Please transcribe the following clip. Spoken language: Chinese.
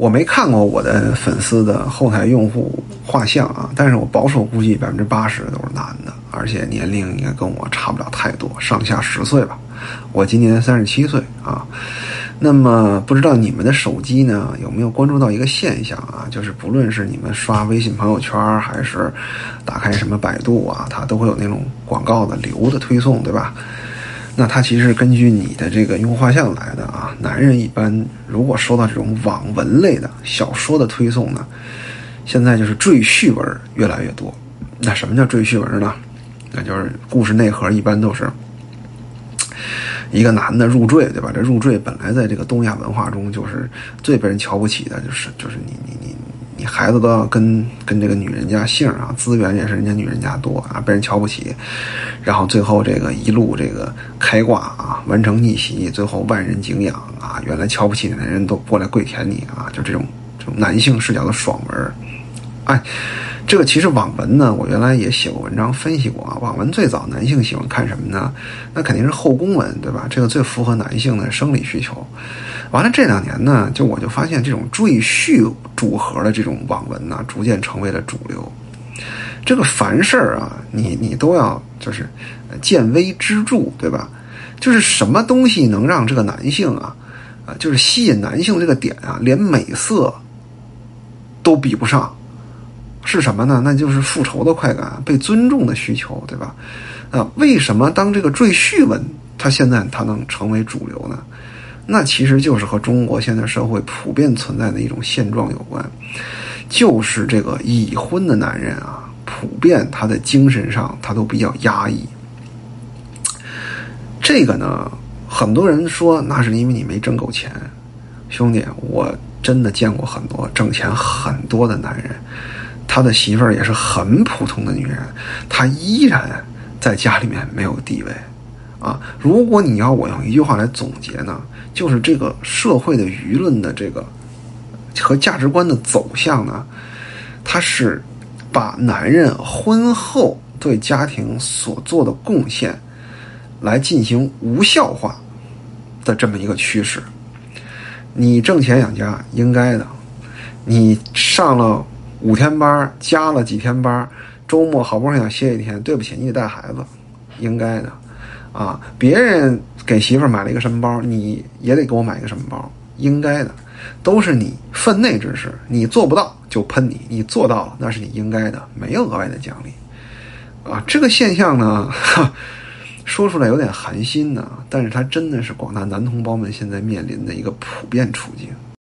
我没看过我的粉丝的后台用户画像啊，但是我保守估计百分之八十都是男的，而且年龄应该跟我差不了太多，上下十岁吧。我今年三十七岁啊。那么不知道你们的手机呢有没有关注到一个现象啊？就是不论是你们刷微信朋友圈，还是打开什么百度啊，它都会有那种广告的流的推送，对吧？那它其实根据你的这个用户画像来的啊。男人一般如果收到这种网文类的小说的推送呢，现在就是赘婿文越来越多。那什么叫赘婿文呢？那就是故事内核一般都是。一个男的入赘，对吧？这入赘本来在这个东亚文化中就是最被人瞧不起的，就是就是你你你你孩子都要跟跟这个女人家姓啊，资源也是人家女人家多啊，被人瞧不起。然后最后这个一路这个开挂啊，完成逆袭，最后万人敬仰啊，原来瞧不起你的人都过来跪舔你啊，就这种这种男性视角的爽文，哎。这个其实网文呢，我原来也写过文章分析过啊。网文最早男性喜欢看什么呢？那肯定是后宫文，对吧？这个最符合男性的生理需求。完了这两年呢，就我就发现这种赘婿组合的这种网文呢，逐渐成为了主流。这个凡事啊，你你都要就是见微知著，对吧？就是什么东西能让这个男性啊，啊，就是吸引男性这个点啊，连美色都比不上。是什么呢？那就是复仇的快感，被尊重的需求，对吧？啊，为什么当这个赘婿文，它现在它能成为主流呢？那其实就是和中国现在社会普遍存在的一种现状有关，就是这个已婚的男人啊，普遍他的精神上他都比较压抑。这个呢，很多人说那是因为你没挣够钱，兄弟，我真的见过很多挣钱很多的男人。他的媳妇儿也是很普通的女人，他依然在家里面没有地位，啊！如果你要我用一句话来总结呢，就是这个社会的舆论的这个和价值观的走向呢，它是把男人婚后对家庭所做的贡献来进行无效化的这么一个趋势。你挣钱养家应该的，你上了。五天班加了几天班，周末好不容易想歇一天，对不起，你得带孩子，应该的，啊，别人给媳妇儿买了一个什么包，你也得给我买一个什么包，应该的，都是你分内之事，你做不到就喷你，你做到了那是你应该的，没有额外的奖励，啊，这个现象呢，说出来有点寒心呢，但是它真的是广大男同胞们现在面临的一个普遍处境。